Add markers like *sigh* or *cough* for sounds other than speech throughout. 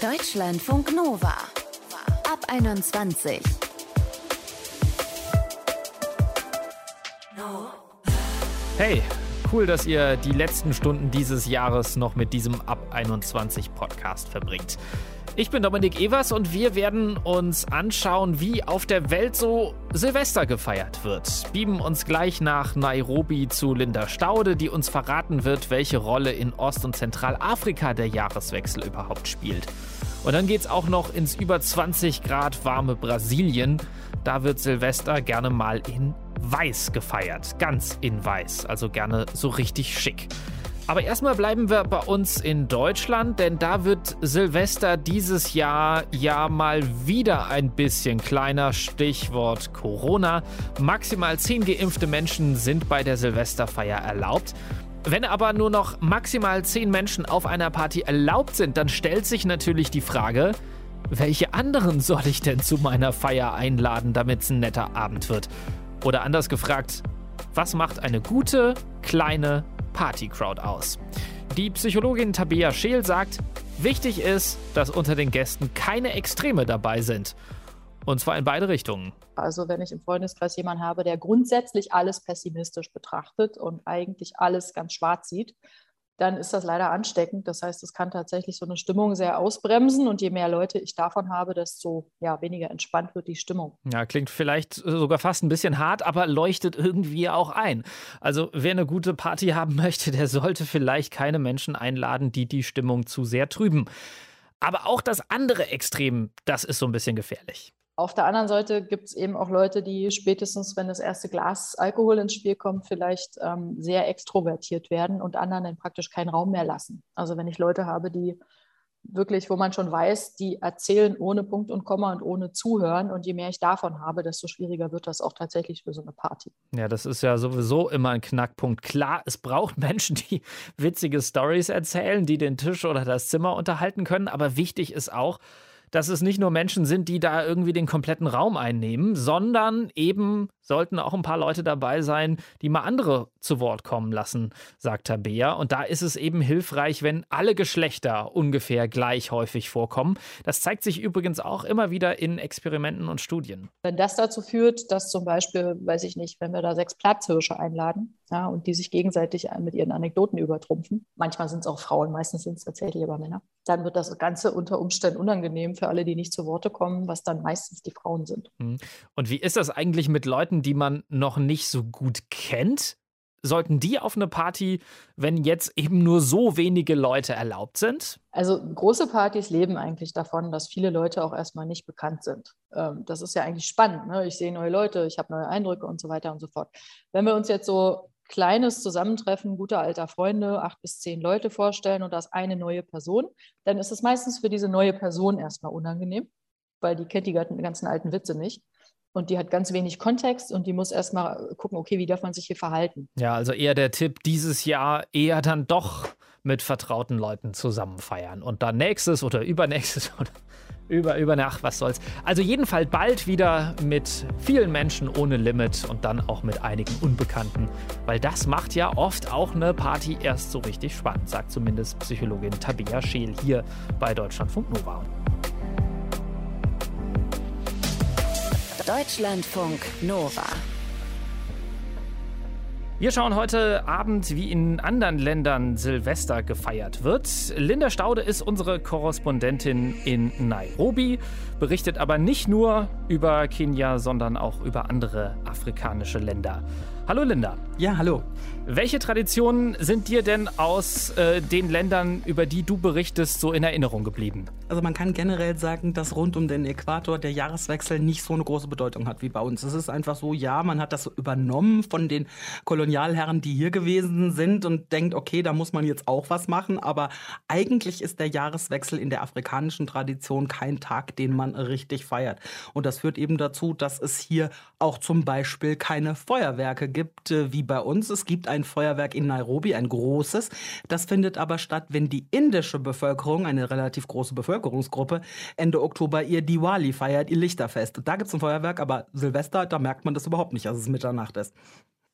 Deutschlandfunk Nova. Ab 21. Hey, cool, dass ihr die letzten Stunden dieses Jahres noch mit diesem Ab 21 Podcast verbringt. Ich bin Dominik Evers und wir werden uns anschauen, wie auf der Welt so Silvester gefeiert wird. Bieben uns gleich nach Nairobi zu Linda Staude, die uns verraten wird, welche Rolle in Ost- und Zentralafrika der Jahreswechsel überhaupt spielt. Und dann geht es auch noch ins über 20 Grad warme Brasilien. Da wird Silvester gerne mal in Weiß gefeiert. Ganz in Weiß, also gerne so richtig schick. Aber erstmal bleiben wir bei uns in Deutschland, denn da wird Silvester dieses Jahr ja mal wieder ein bisschen kleiner. Stichwort Corona. Maximal 10 geimpfte Menschen sind bei der Silvesterfeier erlaubt. Wenn aber nur noch maximal 10 Menschen auf einer Party erlaubt sind, dann stellt sich natürlich die Frage, welche anderen soll ich denn zu meiner Feier einladen, damit es ein netter Abend wird? Oder anders gefragt, was macht eine gute, kleine Partycrowd aus? Die Psychologin Tabea Scheel sagt, wichtig ist, dass unter den Gästen keine Extreme dabei sind. Und zwar in beide Richtungen. Also wenn ich im Freundeskreis jemanden habe, der grundsätzlich alles pessimistisch betrachtet und eigentlich alles ganz schwarz sieht, dann ist das leider ansteckend. Das heißt, es kann tatsächlich so eine Stimmung sehr ausbremsen und je mehr Leute ich davon habe, desto ja, weniger entspannt wird die Stimmung. Ja, klingt vielleicht sogar fast ein bisschen hart, aber leuchtet irgendwie auch ein. Also wer eine gute Party haben *laughs* möchte, der sollte vielleicht keine Menschen einladen, die die Stimmung zu sehr trüben. Aber auch das andere Extrem, das ist so ein bisschen gefährlich. Auf der anderen Seite gibt es eben auch Leute, die spätestens, wenn das erste Glas Alkohol ins Spiel kommt, vielleicht ähm, sehr extrovertiert werden und anderen dann praktisch keinen Raum mehr lassen. Also wenn ich Leute habe, die wirklich, wo man schon weiß, die erzählen ohne Punkt und Komma und ohne Zuhören. Und je mehr ich davon habe, desto schwieriger wird das auch tatsächlich für so eine Party. Ja, das ist ja sowieso immer ein Knackpunkt. Klar, es braucht *laughs* Menschen, die witzige Stories erzählen, die den Tisch oder das Zimmer unterhalten können. Aber wichtig ist auch, dass es nicht nur Menschen sind, die da irgendwie den kompletten Raum einnehmen, sondern eben sollten auch ein paar Leute dabei sein, die mal andere zu Wort kommen lassen, sagt Tabea. Und da ist es eben hilfreich, wenn alle Geschlechter ungefähr gleich häufig vorkommen. Das zeigt sich übrigens auch immer wieder in Experimenten und Studien. Wenn das dazu führt, dass zum Beispiel, weiß ich nicht, wenn wir da sechs Platzhirsche einladen ja, und die sich gegenseitig mit ihren Anekdoten übertrumpfen, manchmal sind es auch Frauen, meistens sind es tatsächlich aber Männer, dann wird das Ganze unter Umständen unangenehm für alle, die nicht zu Worte kommen, was dann meistens die Frauen sind. Hm. Und wie ist das eigentlich mit Leuten, die man noch nicht so gut kennt? Sollten die auf eine Party, wenn jetzt eben nur so wenige Leute erlaubt sind? Also große Partys leben eigentlich davon, dass viele Leute auch erstmal nicht bekannt sind. Ähm, das ist ja eigentlich spannend. Ne? Ich sehe neue Leute, ich habe neue Eindrücke und so weiter und so fort. Wenn wir uns jetzt so kleines Zusammentreffen guter alter Freunde, acht bis zehn Leute vorstellen und das eine neue Person, dann ist es meistens für diese neue Person erstmal unangenehm, weil die kennt die ganzen alten Witze nicht und die hat ganz wenig Kontext und die muss erstmal gucken, okay, wie darf man sich hier verhalten. Ja, also eher der Tipp, dieses Jahr eher dann doch mit vertrauten Leuten zusammen feiern und dann nächstes oder übernächstes oder über, über, ach, was soll's. Also jedenfalls bald wieder mit vielen Menschen ohne Limit und dann auch mit einigen Unbekannten, weil das macht ja oft auch eine Party erst so richtig spannend, sagt zumindest Psychologin Tabea Scheel hier bei Deutschlandfunk Nova. Deutschlandfunk Nova. Wir schauen heute Abend, wie in anderen Ländern Silvester gefeiert wird. Linda Staude ist unsere Korrespondentin in Nairobi, berichtet aber nicht nur über Kenia, sondern auch über andere afrikanische Länder. Hallo Linda. Ja, hallo. Welche Traditionen sind dir denn aus äh, den Ländern, über die du berichtest, so in Erinnerung geblieben? Also man kann generell sagen, dass rund um den Äquator der Jahreswechsel nicht so eine große Bedeutung hat wie bei uns. Es ist einfach so, ja, man hat das so übernommen von den Kolonialherren, die hier gewesen sind und denkt, okay, da muss man jetzt auch was machen. Aber eigentlich ist der Jahreswechsel in der afrikanischen Tradition kein Tag, den man richtig feiert. Und das führt eben dazu, dass es hier auch zum Beispiel keine Feuerwerke gibt, äh, wie bei uns. Es gibt ein Feuerwerk in Nairobi, ein großes. Das findet aber statt, wenn die indische Bevölkerung, eine relativ große Bevölkerungsgruppe, Ende Oktober ihr Diwali feiert, ihr Lichterfest. Da gibt es ein Feuerwerk, aber Silvester, da merkt man das überhaupt nicht, dass es Mitternacht ist.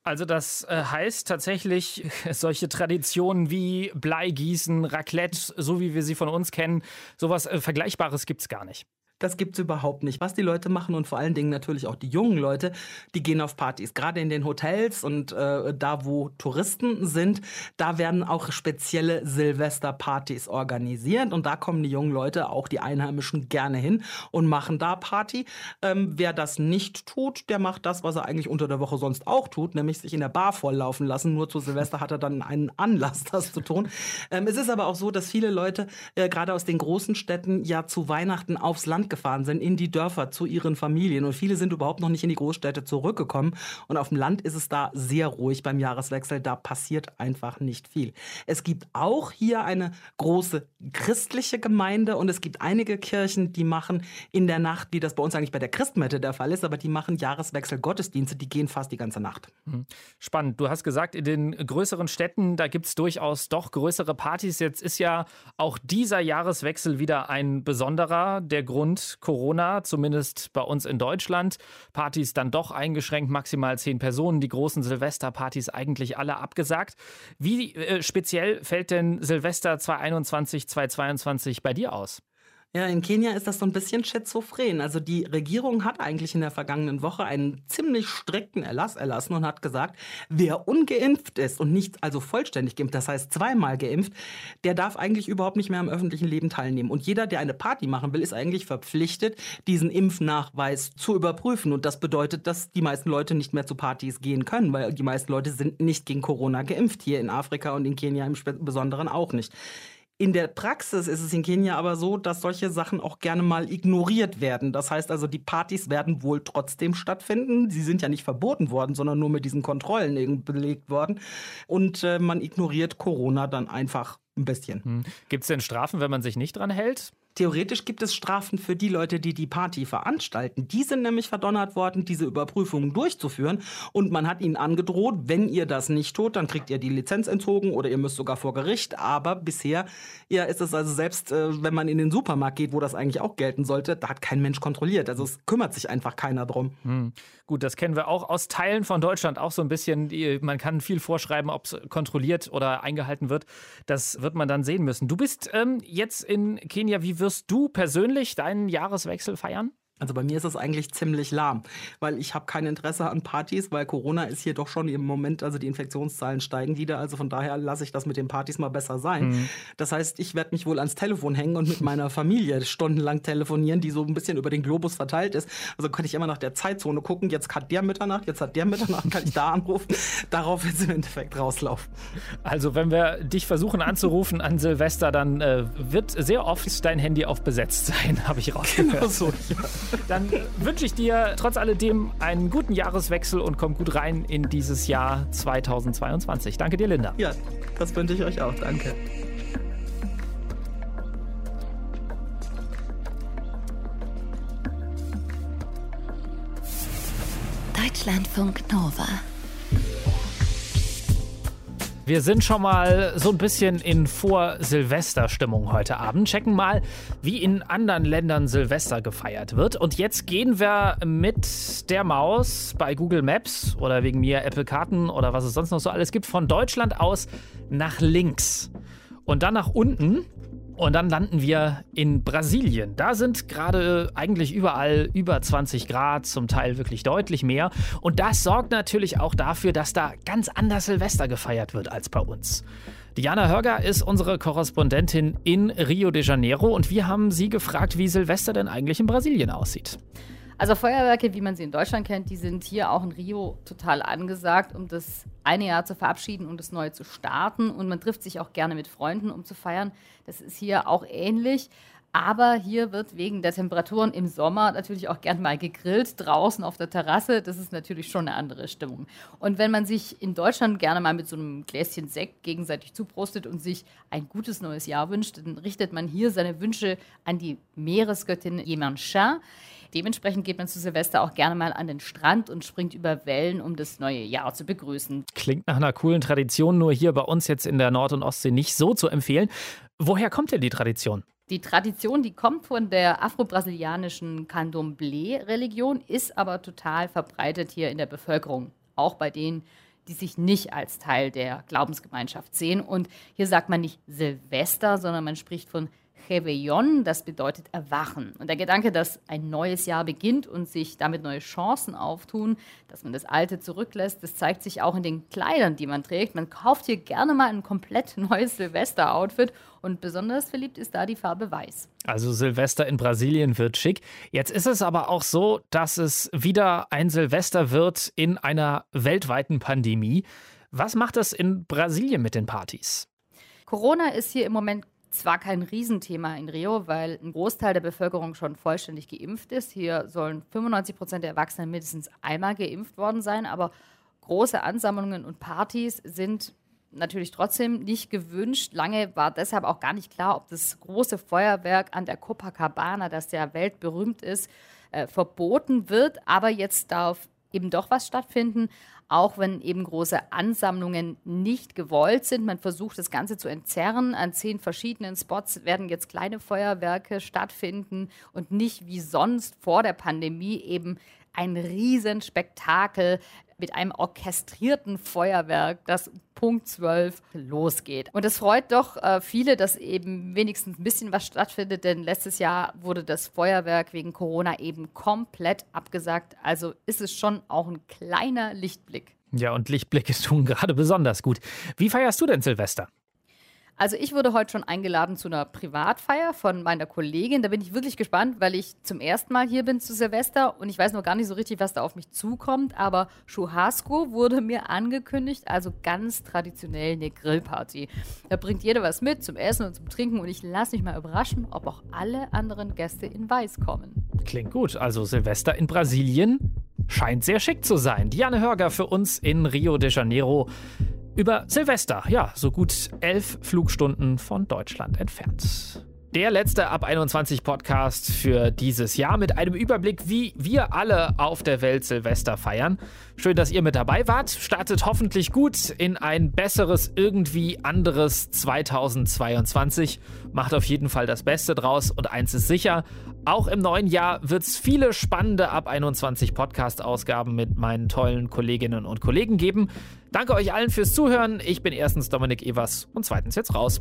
Also das äh, heißt tatsächlich, *laughs* solche Traditionen wie Bleigießen, Raclette, so wie wir sie von uns kennen, sowas äh, Vergleichbares gibt es gar nicht. Das gibt es überhaupt nicht. Was die Leute machen und vor allen Dingen natürlich auch die jungen Leute, die gehen auf Partys. Gerade in den Hotels und äh, da, wo Touristen sind, da werden auch spezielle Silvesterpartys organisiert. Und da kommen die jungen Leute, auch die Einheimischen, gerne hin und machen da Party. Ähm, wer das nicht tut, der macht das, was er eigentlich unter der Woche sonst auch tut, nämlich sich in der Bar volllaufen lassen. Nur zu Silvester hat er dann einen Anlass, *laughs* das zu tun. Ähm, es ist aber auch so, dass viele Leute, äh, gerade aus den großen Städten, ja zu Weihnachten aufs Land gefahren sind, in die Dörfer zu ihren Familien. Und viele sind überhaupt noch nicht in die Großstädte zurückgekommen. Und auf dem Land ist es da sehr ruhig beim Jahreswechsel. Da passiert einfach nicht viel. Es gibt auch hier eine große christliche Gemeinde und es gibt einige Kirchen, die machen in der Nacht, wie das bei uns eigentlich bei der Christmette der Fall ist, aber die machen Jahreswechsel Gottesdienste, die gehen fast die ganze Nacht. Mhm. Spannend. Du hast gesagt, in den größeren Städten, da gibt es durchaus doch größere Partys. Jetzt ist ja auch dieser Jahreswechsel wieder ein besonderer. Der Grund, Corona, zumindest bei uns in Deutschland. Partys dann doch eingeschränkt, maximal zehn Personen. Die großen Silvesterpartys eigentlich alle abgesagt. Wie äh, speziell fällt denn Silvester 2021, 2022 bei dir aus? Ja, in Kenia ist das so ein bisschen schizophren. Also die Regierung hat eigentlich in der vergangenen Woche einen ziemlich strikten Erlass erlassen und hat gesagt, wer ungeimpft ist und nicht also vollständig geimpft, das heißt zweimal geimpft, der darf eigentlich überhaupt nicht mehr am öffentlichen Leben teilnehmen. Und jeder, der eine Party machen will, ist eigentlich verpflichtet, diesen Impfnachweis zu überprüfen. Und das bedeutet, dass die meisten Leute nicht mehr zu Partys gehen können, weil die meisten Leute sind nicht gegen Corona geimpft, hier in Afrika und in Kenia im Besonderen auch nicht. In der Praxis ist es in Kenia aber so, dass solche Sachen auch gerne mal ignoriert werden. Das heißt also, die Partys werden wohl trotzdem stattfinden. Sie sind ja nicht verboten worden, sondern nur mit diesen Kontrollen belegt worden. Und äh, man ignoriert Corona dann einfach ein bisschen. Hm. Gibt es denn Strafen, wenn man sich nicht dran hält? Theoretisch gibt es Strafen für die Leute, die die Party veranstalten. Die sind nämlich verdonnert worden, diese Überprüfungen durchzuführen. Und man hat ihnen angedroht, wenn ihr das nicht tut, dann kriegt ihr die Lizenz entzogen oder ihr müsst sogar vor Gericht. Aber bisher ja, ist es also selbst, äh, wenn man in den Supermarkt geht, wo das eigentlich auch gelten sollte, da hat kein Mensch kontrolliert. Also es kümmert sich einfach keiner drum. Hm. Gut, das kennen wir auch aus Teilen von Deutschland auch so ein bisschen. Man kann viel vorschreiben, ob es kontrolliert oder eingehalten wird. Das wird man dann sehen müssen. Du bist ähm, jetzt in Kenia. Wie wirst du persönlich deinen Jahreswechsel feiern? Also bei mir ist es eigentlich ziemlich lahm, weil ich habe kein Interesse an Partys, weil Corona ist hier doch schon im Moment, also die Infektionszahlen steigen wieder, also von daher lasse ich das mit den Partys mal besser sein. Mhm. Das heißt, ich werde mich wohl ans Telefon hängen und mit meiner Familie stundenlang telefonieren, die so ein bisschen über den Globus verteilt ist. Also kann ich immer nach der Zeitzone gucken, jetzt hat der Mitternacht, jetzt hat der Mitternacht, kann ich da anrufen. Darauf wird es im Endeffekt rauslaufen. Also wenn wir dich versuchen anzurufen an Silvester, dann äh, wird sehr oft dein Handy auf besetzt sein, *laughs* habe ich rausgehört. Genau so, ja. Dann wünsche ich dir trotz alledem einen guten Jahreswechsel und komm gut rein in dieses Jahr 2022. Danke dir, Linda. Ja, das wünsche ich euch auch. Danke. Deutschlandfunk Nova. Wir sind schon mal so ein bisschen in Vor-Silvester-Stimmung heute Abend. Checken mal, wie in anderen Ländern Silvester gefeiert wird. Und jetzt gehen wir mit der Maus bei Google Maps oder wegen mir Apple Karten oder was es sonst noch so alles gibt, von Deutschland aus nach links. Und dann nach unten und dann landen wir in Brasilien. Da sind gerade eigentlich überall über 20 Grad, zum Teil wirklich deutlich mehr. Und das sorgt natürlich auch dafür, dass da ganz anders Silvester gefeiert wird als bei uns. Diana Hörger ist unsere Korrespondentin in Rio de Janeiro und wir haben sie gefragt, wie Silvester denn eigentlich in Brasilien aussieht. Also Feuerwerke, wie man sie in Deutschland kennt, die sind hier auch in Rio total angesagt, um das eine Jahr zu verabschieden und das neue zu starten. Und man trifft sich auch gerne mit Freunden, um zu feiern. Das ist hier auch ähnlich. Aber hier wird wegen der Temperaturen im Sommer natürlich auch gern mal gegrillt, draußen auf der Terrasse. Das ist natürlich schon eine andere Stimmung. Und wenn man sich in Deutschland gerne mal mit so einem Gläschen Sekt gegenseitig zuprostet und sich ein gutes neues Jahr wünscht, dann richtet man hier seine Wünsche an die Meeresgöttin Yemancha. Dementsprechend geht man zu Silvester auch gerne mal an den Strand und springt über Wellen, um das neue Jahr zu begrüßen. Klingt nach einer coolen Tradition, nur hier bei uns jetzt in der Nord- und Ostsee nicht so zu empfehlen. Woher kommt denn die Tradition? Die Tradition, die kommt von der afro-brasilianischen Candomblé-Religion, ist aber total verbreitet hier in der Bevölkerung. Auch bei denen, die sich nicht als Teil der Glaubensgemeinschaft sehen. Und hier sagt man nicht Silvester, sondern man spricht von Réveillon, das bedeutet Erwachen. Und der Gedanke, dass ein neues Jahr beginnt und sich damit neue Chancen auftun, dass man das Alte zurücklässt, das zeigt sich auch in den Kleidern, die man trägt. Man kauft hier gerne mal ein komplett *laughs* neues Silvester-Outfit und besonders verliebt ist da die Farbe Weiß. Also Silvester in Brasilien wird schick. Jetzt ist es aber auch so, dass es wieder ein Silvester wird in einer weltweiten Pandemie. Was macht das in Brasilien mit den Partys? Corona ist hier im Moment zwar kein Riesenthema in Rio, weil ein Großteil der Bevölkerung schon vollständig geimpft ist. Hier sollen 95 Prozent der Erwachsenen mindestens einmal geimpft worden sein, aber große Ansammlungen und Partys sind natürlich trotzdem nicht gewünscht. Lange war deshalb auch gar nicht klar, ob das große Feuerwerk an der Copacabana, das ja weltberühmt ist, äh, verboten wird. Aber jetzt darf eben doch was stattfinden auch wenn eben große Ansammlungen nicht gewollt sind. Man versucht das Ganze zu entzerren. An zehn verschiedenen Spots werden jetzt kleine Feuerwerke stattfinden und nicht wie sonst vor der Pandemie eben ein Riesenspektakel mit einem orchestrierten Feuerwerk, das Punkt 12 losgeht. Und es freut doch äh, viele, dass eben wenigstens ein bisschen was stattfindet, denn letztes Jahr wurde das Feuerwerk wegen Corona eben komplett abgesagt. Also ist es schon auch ein kleiner Lichtblick. Ja, und Lichtblicke tun *laughs* gerade besonders gut. Wie feierst du denn Silvester? Also ich wurde heute schon eingeladen zu einer Privatfeier von meiner Kollegin. Da bin ich wirklich gespannt, weil ich zum ersten Mal hier bin zu Silvester und ich weiß noch gar nicht so richtig, was da auf mich zukommt. Aber Churrasco wurde mir angekündigt, also ganz traditionell eine Grillparty. Da bringt jeder was mit zum Essen und zum Trinken und ich lasse mich mal überraschen, ob auch alle anderen Gäste in Weiß kommen. Klingt gut. Also Silvester in Brasilien scheint sehr schick zu sein. Diane Hörger für uns in Rio de Janeiro über Silvester, ja, so gut elf Flugstunden von Deutschland entfernt. Der letzte Ab 21 Podcast für dieses Jahr mit einem Überblick, wie wir alle auf der Welt Silvester feiern. Schön, dass ihr mit dabei wart. Startet hoffentlich gut in ein besseres, irgendwie anderes 2022. Macht auf jeden Fall das Beste draus und eins ist sicher, auch im neuen Jahr wird es viele spannende Ab 21 Podcast-Ausgaben mit meinen tollen Kolleginnen und Kollegen geben. Danke euch allen fürs Zuhören. Ich bin erstens Dominik Evers und zweitens jetzt raus.